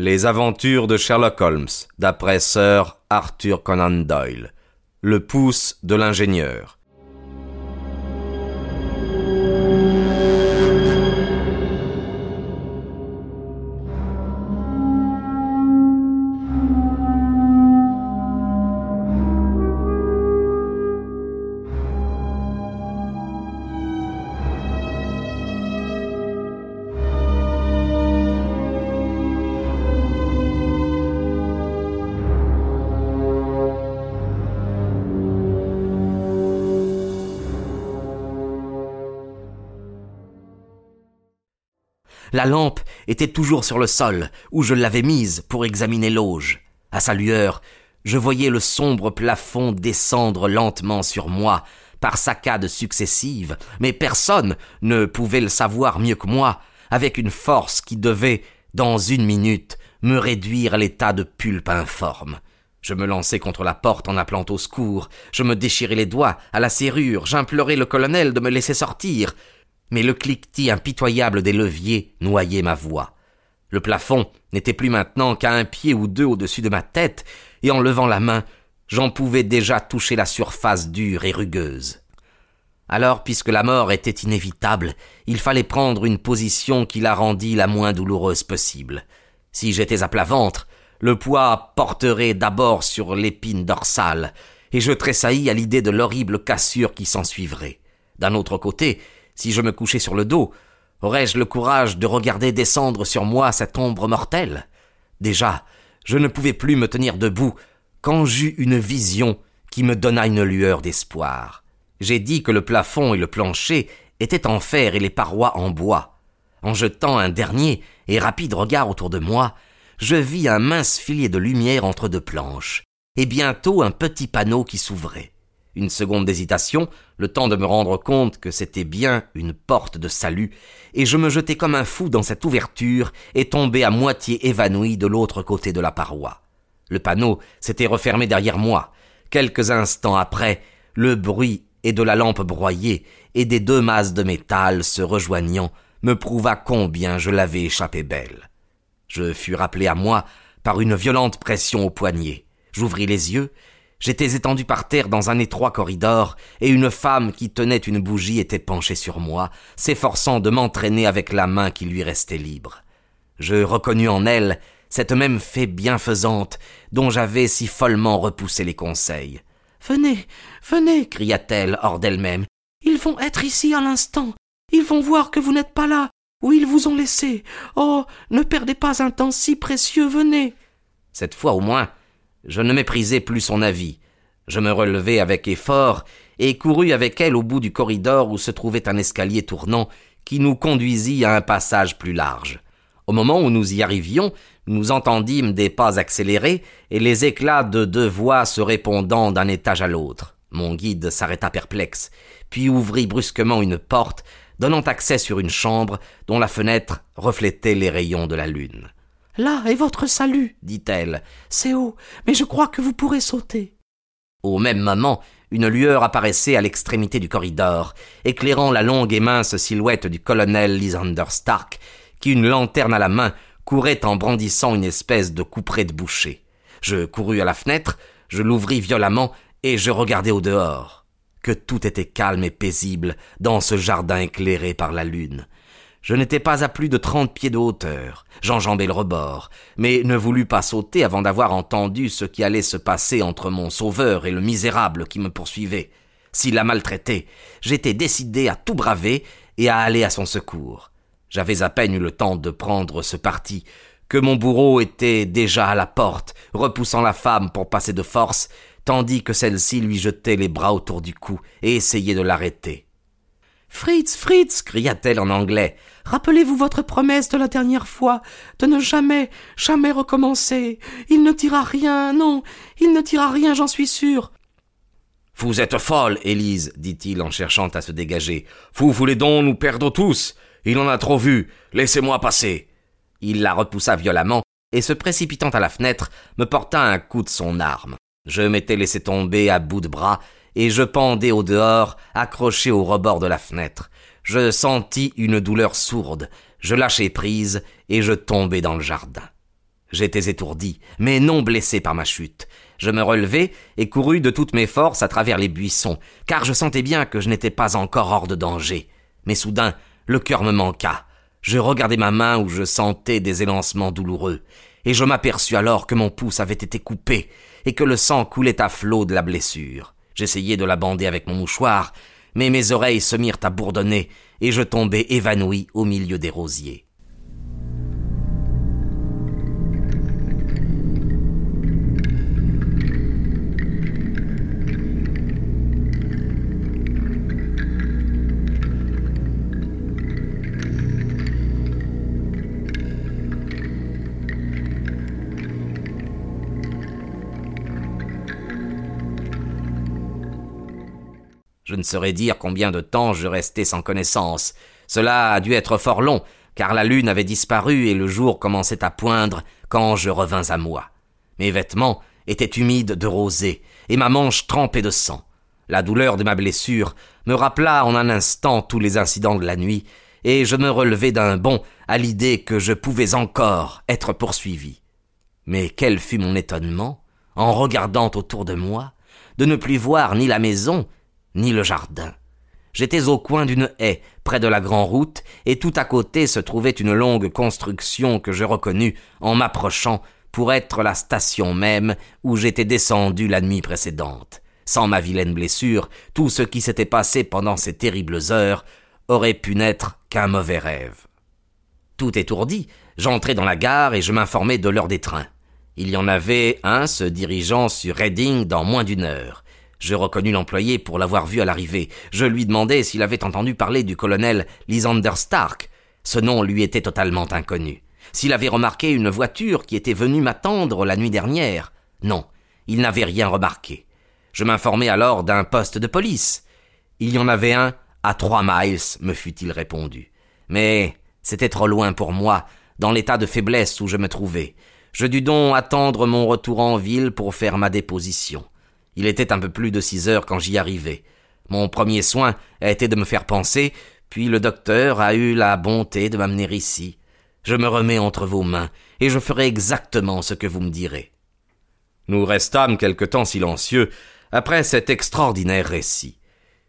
Les aventures de Sherlock Holmes, d'après Sir Arthur Conan Doyle. Le pouce de l'ingénieur. La lampe était toujours sur le sol, où je l'avais mise pour examiner l'auge. À sa lueur, je voyais le sombre plafond descendre lentement sur moi, par saccades successives, mais personne ne pouvait le savoir mieux que moi, avec une force qui devait, dans une minute, me réduire à l'état de pulpe informe. Je me lançai contre la porte en appelant au secours, je me déchirai les doigts à la serrure, j'implorai le colonel de me laisser sortir, mais le cliquetis impitoyable des leviers noyait ma voix. Le plafond n'était plus maintenant qu'à un pied ou deux au-dessus de ma tête, et en levant la main, j'en pouvais déjà toucher la surface dure et rugueuse. Alors, puisque la mort était inévitable, il fallait prendre une position qui la rendît la moins douloureuse possible. Si j'étais à plat ventre, le poids porterait d'abord sur l'épine dorsale, et je tressaillis à l'idée de l'horrible cassure qui s'ensuivrait. D'un autre côté, si je me couchais sur le dos, aurais-je le courage de regarder descendre sur moi cette ombre mortelle? Déjà, je ne pouvais plus me tenir debout quand j'eus une vision qui me donna une lueur d'espoir. J'ai dit que le plafond et le plancher étaient en fer et les parois en bois. En jetant un dernier et rapide regard autour de moi, je vis un mince filet de lumière entre deux planches, et bientôt un petit panneau qui s'ouvrait. Une seconde d'hésitation, le temps de me rendre compte que c'était bien une porte de salut, et je me jetai comme un fou dans cette ouverture et tombai à moitié évanoui de l'autre côté de la paroi. Le panneau s'était refermé derrière moi. Quelques instants après, le bruit et de la lampe broyée et des deux masses de métal se rejoignant me prouva combien je l'avais échappé belle. Je fus rappelé à moi par une violente pression au poignet. J'ouvris les yeux J'étais étendu par terre dans un étroit corridor, et une femme qui tenait une bougie était penchée sur moi, s'efforçant de m'entraîner avec la main qui lui restait libre. Je reconnus en elle cette même fée bienfaisante dont j'avais si follement repoussé les conseils. Venez, venez, cria-t-elle hors d'elle-même. Ils vont être ici à l'instant. Ils vont voir que vous n'êtes pas là, où ils vous ont laissé. Oh, ne perdez pas un temps si précieux, venez. Cette fois au moins, je ne méprisai plus son avis. Je me relevai avec effort et courus avec elle au bout du corridor où se trouvait un escalier tournant qui nous conduisit à un passage plus large. Au moment où nous y arrivions, nous entendîmes des pas accélérés et les éclats de deux voix se répondant d'un étage à l'autre. Mon guide s'arrêta perplexe, puis ouvrit brusquement une porte donnant accès sur une chambre dont la fenêtre reflétait les rayons de la lune. Là est votre salut, dit-elle. C'est haut, mais je crois que vous pourrez sauter. Au même moment, une lueur apparaissait à l'extrémité du corridor, éclairant la longue et mince silhouette du colonel Lysander Stark, qui, une lanterne à la main, courait en brandissant une espèce de couperet de boucher. Je courus à la fenêtre, je l'ouvris violemment, et je regardai au dehors. Que tout était calme et paisible dans ce jardin éclairé par la lune. Je n'étais pas à plus de trente pieds de hauteur. J'enjambai le rebord, mais ne voulus pas sauter avant d'avoir entendu ce qui allait se passer entre mon sauveur et le misérable qui me poursuivait. S'il la maltraitait, j'étais décidé à tout braver et à aller à son secours. J'avais à peine eu le temps de prendre ce parti que mon bourreau était déjà à la porte, repoussant la femme pour passer de force, tandis que celle-ci lui jetait les bras autour du cou et essayait de l'arrêter. Fritz, Fritz, cria-t-elle en anglais, rappelez-vous votre promesse de la dernière fois, de ne jamais, jamais recommencer. Il ne dira rien, non, il ne dira rien, j'en suis sûr. Vous êtes folle, Élise, dit-il en cherchant à se dégager. Vous voulez donc nous perdre tous. Il en a trop vu. Laissez-moi passer. Il la repoussa violemment, et se précipitant à la fenêtre, me porta un coup de son arme. Je m'étais laissé tomber à bout de bras, et je pendais au dehors, accroché au rebord de la fenêtre. Je sentis une douleur sourde, je lâchai prise, et je tombai dans le jardin. J'étais étourdi, mais non blessé par ma chute. Je me relevai et courus de toutes mes forces à travers les buissons, car je sentais bien que je n'étais pas encore hors de danger. Mais soudain, le cœur me manqua. Je regardai ma main où je sentais des élancements douloureux, et je m'aperçus alors que mon pouce avait été coupé, et que le sang coulait à flot de la blessure. J'essayai de la bander avec mon mouchoir, mais mes oreilles se mirent à bourdonner, et je tombai évanoui au milieu des rosiers. Je ne saurais dire combien de temps je restai sans connaissance. Cela a dû être fort long, car la lune avait disparu et le jour commençait à poindre quand je revins à moi. Mes vêtements étaient humides de rosée, et ma manche trempée de sang. La douleur de ma blessure me rappela en un instant tous les incidents de la nuit, et je me relevai d'un bond à l'idée que je pouvais encore être poursuivi. Mais quel fut mon étonnement, en regardant autour de moi, de ne plus voir ni la maison, ni le jardin. J'étais au coin d'une haie, près de la grande route, et tout à côté se trouvait une longue construction que je reconnus en m'approchant pour être la station même où j'étais descendu la nuit précédente. Sans ma vilaine blessure, tout ce qui s'était passé pendant ces terribles heures aurait pu n'être qu'un mauvais rêve. Tout étourdi, j'entrai dans la gare et je m'informai de l'heure des trains. Il y en avait un se dirigeant sur Reading dans moins d'une heure. Je reconnus l'employé pour l'avoir vu à l'arrivée. Je lui demandai s'il avait entendu parler du colonel Lysander Stark. Ce nom lui était totalement inconnu. S'il avait remarqué une voiture qui était venue m'attendre la nuit dernière. Non, il n'avait rien remarqué. Je m'informai alors d'un poste de police. Il y en avait un à trois miles, me fut-il répondu. Mais c'était trop loin pour moi, dans l'état de faiblesse où je me trouvais. Je dus donc attendre mon retour en ville pour faire ma déposition. Il était un peu plus de six heures quand j'y arrivai. Mon premier soin a été de me faire penser, puis le docteur a eu la bonté de m'amener ici. Je me remets entre vos mains, et je ferai exactement ce que vous me direz. Nous restâmes quelque temps silencieux après cet extraordinaire récit.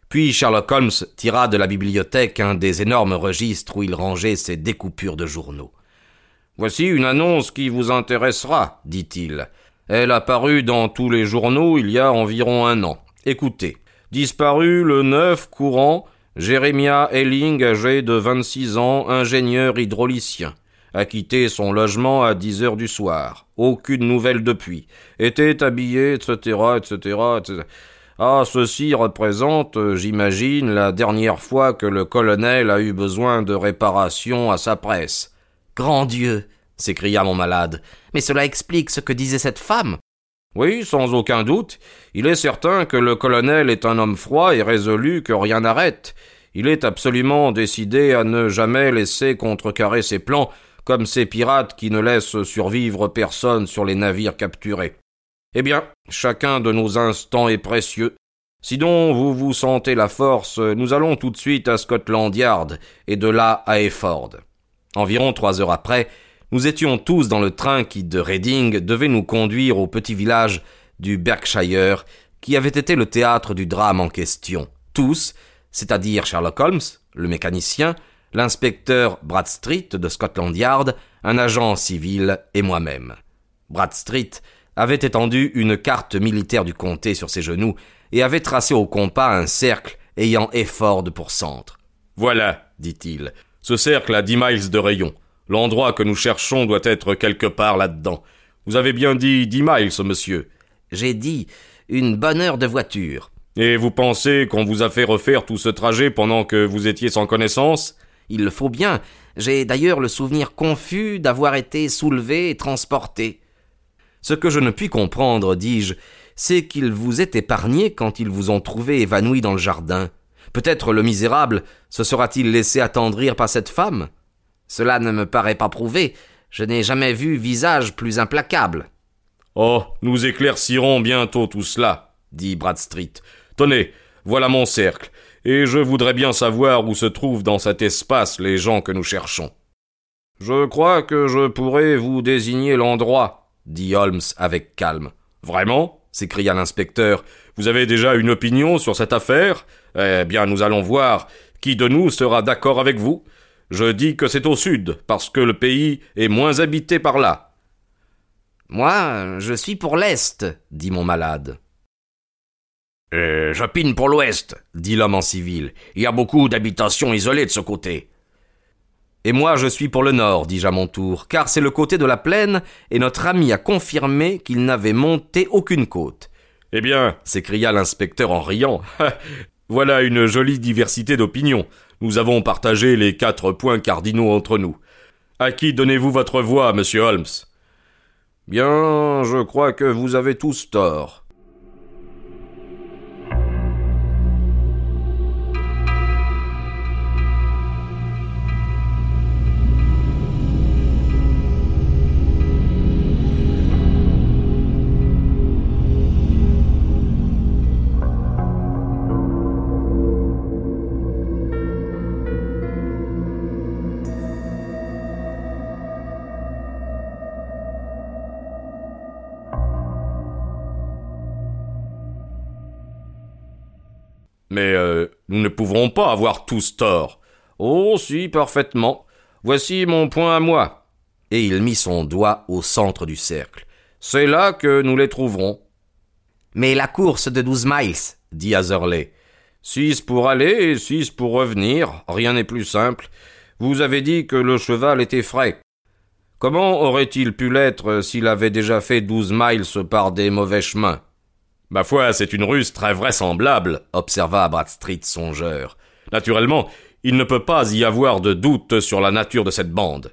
Puis Sherlock Holmes tira de la bibliothèque un des énormes registres où il rangeait ses découpures de journaux. Voici une annonce qui vous intéressera, dit-il. Elle a paru dans tous les journaux il y a environ un an. Écoutez. Disparu le 9 courant, Jérémia Elling, âgé de 26 ans, ingénieur hydraulicien. A quitté son logement à 10 heures du soir. Aucune nouvelle depuis. Était habillé, etc., etc., etc. Ah, ceci représente, j'imagine, la dernière fois que le colonel a eu besoin de réparation à sa presse. Grand Dieu s'écria mon malade. Mais cela explique ce que disait cette femme. Oui, sans aucun doute. Il est certain que le colonel est un homme froid et résolu que rien n'arrête. Il est absolument décidé à ne jamais laisser contrecarrer ses plans, comme ces pirates qui ne laissent survivre personne sur les navires capturés. Eh bien, chacun de nos instants est précieux. Si donc vous vous sentez la force, nous allons tout de suite à Scotland Yard, et de là à Efford. Environ trois heures après, nous étions tous dans le train qui, de Reading, devait nous conduire au petit village du Berkshire, qui avait été le théâtre du drame en question. Tous, c'est-à-dire Sherlock Holmes, le mécanicien, l'inspecteur Bradstreet de Scotland Yard, un agent civil et moi-même. Bradstreet avait étendu une carte militaire du comté sur ses genoux et avait tracé au compas un cercle ayant Efford pour centre. Voilà, dit-il, ce cercle a dix miles de rayon. L'endroit que nous cherchons doit être quelque part là-dedans. Vous avez bien dit dix miles, monsieur. J'ai dit une bonne heure de voiture. Et vous pensez qu'on vous a fait refaire tout ce trajet pendant que vous étiez sans connaissance? Il le faut bien. J'ai d'ailleurs le souvenir confus d'avoir été soulevé et transporté. Ce que je ne puis comprendre, dis-je, c'est qu'ils vous aient épargné quand ils vous ont trouvé évanoui dans le jardin. Peut-être le misérable se sera-t-il laissé attendrir par cette femme? Cela ne me paraît pas prouvé. Je n'ai jamais vu visage plus implacable. Oh, nous éclaircirons bientôt tout cela, dit Bradstreet. Tenez, voilà mon cercle, et je voudrais bien savoir où se trouvent dans cet espace les gens que nous cherchons. Je crois que je pourrais vous désigner l'endroit, dit Holmes avec calme. Vraiment? s'écria l'inspecteur. Vous avez déjà une opinion sur cette affaire? Eh bien, nous allons voir qui de nous sera d'accord avec vous. Je dis que c'est au sud, parce que le pays est moins habité par là. Moi, je suis pour l'Est, dit mon malade. Euh, J'opine pour l'Ouest, dit l'homme en civil. Il y a beaucoup d'habitations isolées de ce côté. Et moi je suis pour le nord, dis-je à mon tour, car c'est le côté de la plaine, et notre ami a confirmé qu'il n'avait monté aucune côte. Eh bien, s'écria l'inspecteur en riant, voilà une jolie diversité d'opinions. Nous avons partagé les quatre points cardinaux entre nous. À qui donnez-vous votre voix, monsieur Holmes? Bien, je crois que vous avez tous tort. Mais euh, nous ne pouvons pas avoir tous tort. Oh, si, parfaitement. Voici mon point à moi. Et il mit son doigt au centre du cercle. C'est là que nous les trouverons. Mais la course de douze miles, dit Azerley. Six pour aller et six pour revenir. Rien n'est plus simple. Vous avez dit que le cheval était frais. Comment aurait-il pu l'être s'il avait déjà fait douze miles par des mauvais chemins? Ma foi, c'est une ruse très vraisemblable, observa Bradstreet songeur. Naturellement, il ne peut pas y avoir de doute sur la nature de cette bande.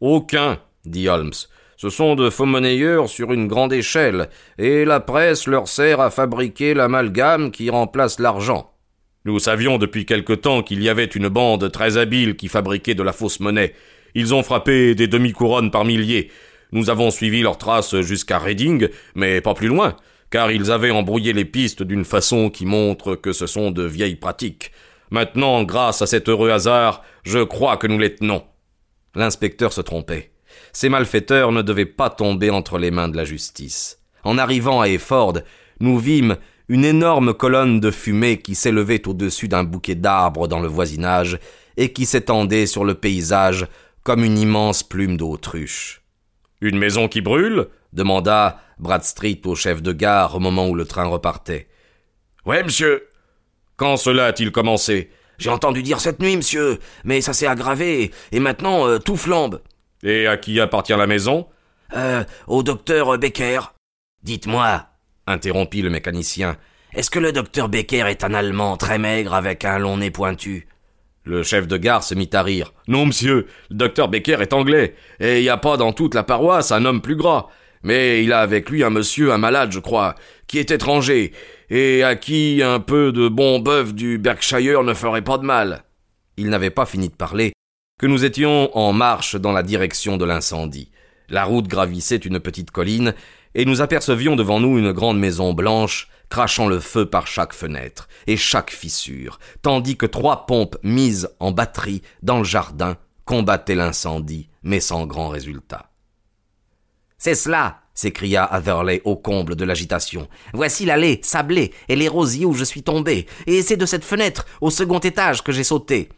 Aucun, dit Holmes. Ce sont de faux monnayeurs sur une grande échelle, et la presse leur sert à fabriquer l'amalgame qui remplace l'argent. Nous savions depuis quelque temps qu'il y avait une bande très habile qui fabriquait de la fausse monnaie. Ils ont frappé des demi-couronnes par milliers. Nous avons suivi leurs traces jusqu'à Reading, mais pas plus loin car ils avaient embrouillé les pistes d'une façon qui montre que ce sont de vieilles pratiques. Maintenant, grâce à cet heureux hasard, je crois que nous les tenons. L'inspecteur se trompait. Ces malfaiteurs ne devaient pas tomber entre les mains de la justice. En arrivant à Efford, nous vîmes une énorme colonne de fumée qui s'élevait au-dessus d'un bouquet d'arbres dans le voisinage et qui s'étendait sur le paysage comme une immense plume d'autruche. Une maison qui brûle? Demanda Bradstreet au chef de gare au moment où le train repartait. Ouais, monsieur. Quand cela a-t-il commencé? J'ai entendu dire cette nuit, monsieur, mais ça s'est aggravé, et maintenant euh, tout flambe. Et à qui appartient la maison? Euh, au docteur Becker. Dites-moi, interrompit le mécanicien, est-ce que le docteur Becker est un Allemand très maigre avec un long nez pointu? Le chef de gare se mit à rire. Non, monsieur, le docteur Becker est anglais, et il n'y a pas dans toute la paroisse un homme plus gras. Mais il a avec lui un monsieur, un malade, je crois, qui est étranger, et à qui un peu de bon bœuf du Berkshire ne ferait pas de mal. Il n'avait pas fini de parler que nous étions en marche dans la direction de l'incendie. La route gravissait une petite colline, et nous apercevions devant nous une grande maison blanche, crachant le feu par chaque fenêtre et chaque fissure, tandis que trois pompes mises en batterie dans le jardin combattaient l'incendie, mais sans grand résultat. C'est cela s'écria Atherley au comble de l'agitation. Voici l'allée sablée et les rosiers où je suis tombé, et c'est de cette fenêtre au second étage que j'ai sauté.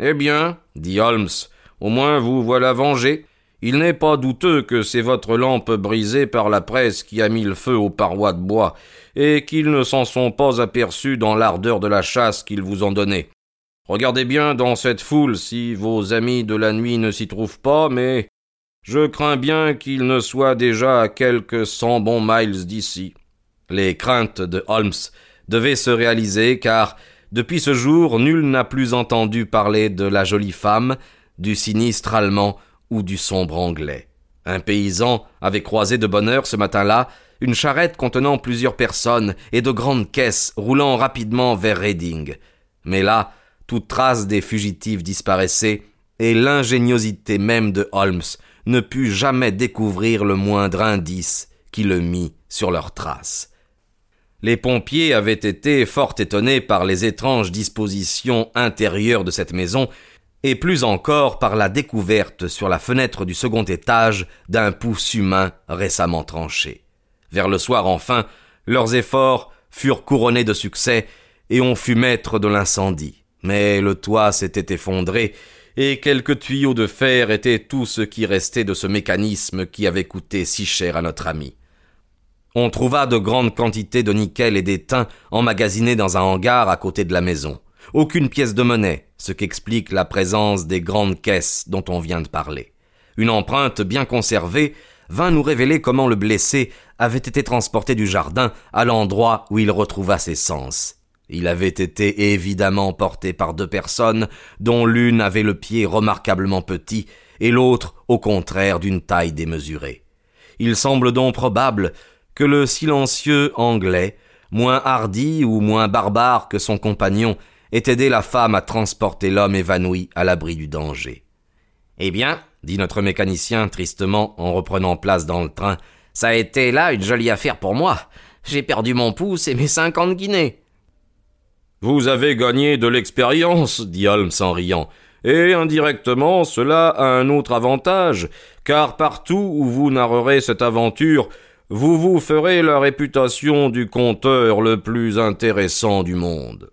Eh bien, dit Holmes, au moins vous voilà vengé. Il n'est pas douteux que c'est votre lampe brisée par la presse qui a mis le feu aux parois de bois, et qu'ils ne s'en sont pas aperçus dans l'ardeur de la chasse qu'ils vous ont donnée. Regardez bien dans cette foule si vos amis de la nuit ne s'y trouvent pas, mais je crains bien qu'il ne soit déjà à quelques cent bons miles d'ici. Les craintes de Holmes devaient se réaliser car, depuis ce jour, nul n'a plus entendu parler de la jolie femme, du sinistre allemand ou du sombre anglais. Un paysan avait croisé de bonne heure ce matin-là une charrette contenant plusieurs personnes et de grandes caisses roulant rapidement vers Reading. Mais là, toute trace des fugitifs disparaissait, et l'ingéniosité même de Holmes ne put jamais découvrir le moindre indice qui le mit sur leurs traces. Les pompiers avaient été fort étonnés par les étranges dispositions intérieures de cette maison, et plus encore par la découverte sur la fenêtre du second étage d'un pouce humain récemment tranché. Vers le soir enfin, leurs efforts furent couronnés de succès et on fut maître de l'incendie. Mais le toit s'était effondré et quelques tuyaux de fer étaient tout ce qui restait de ce mécanisme qui avait coûté si cher à notre ami. On trouva de grandes quantités de nickel et d'étain emmagasinés dans un hangar à côté de la maison. Aucune pièce de monnaie, ce qu'explique la présence des grandes caisses dont on vient de parler. Une empreinte bien conservée vint nous révéler comment le blessé avait été transporté du jardin à l'endroit où il retrouva ses sens. Il avait été évidemment porté par deux personnes, dont l'une avait le pied remarquablement petit, et l'autre, au contraire, d'une taille démesurée. Il semble donc probable que le silencieux anglais, moins hardi ou moins barbare que son compagnon, ait aidé la femme à transporter l'homme évanoui à l'abri du danger. Eh bien, dit notre mécanicien tristement en reprenant place dans le train, ça a été là une jolie affaire pour moi. J'ai perdu mon pouce et mes cinquante guinées. Vous avez gagné de l'expérience, dit Holmes en riant, et indirectement cela a un autre avantage, car partout où vous narrerez cette aventure, vous vous ferez la réputation du conteur le plus intéressant du monde.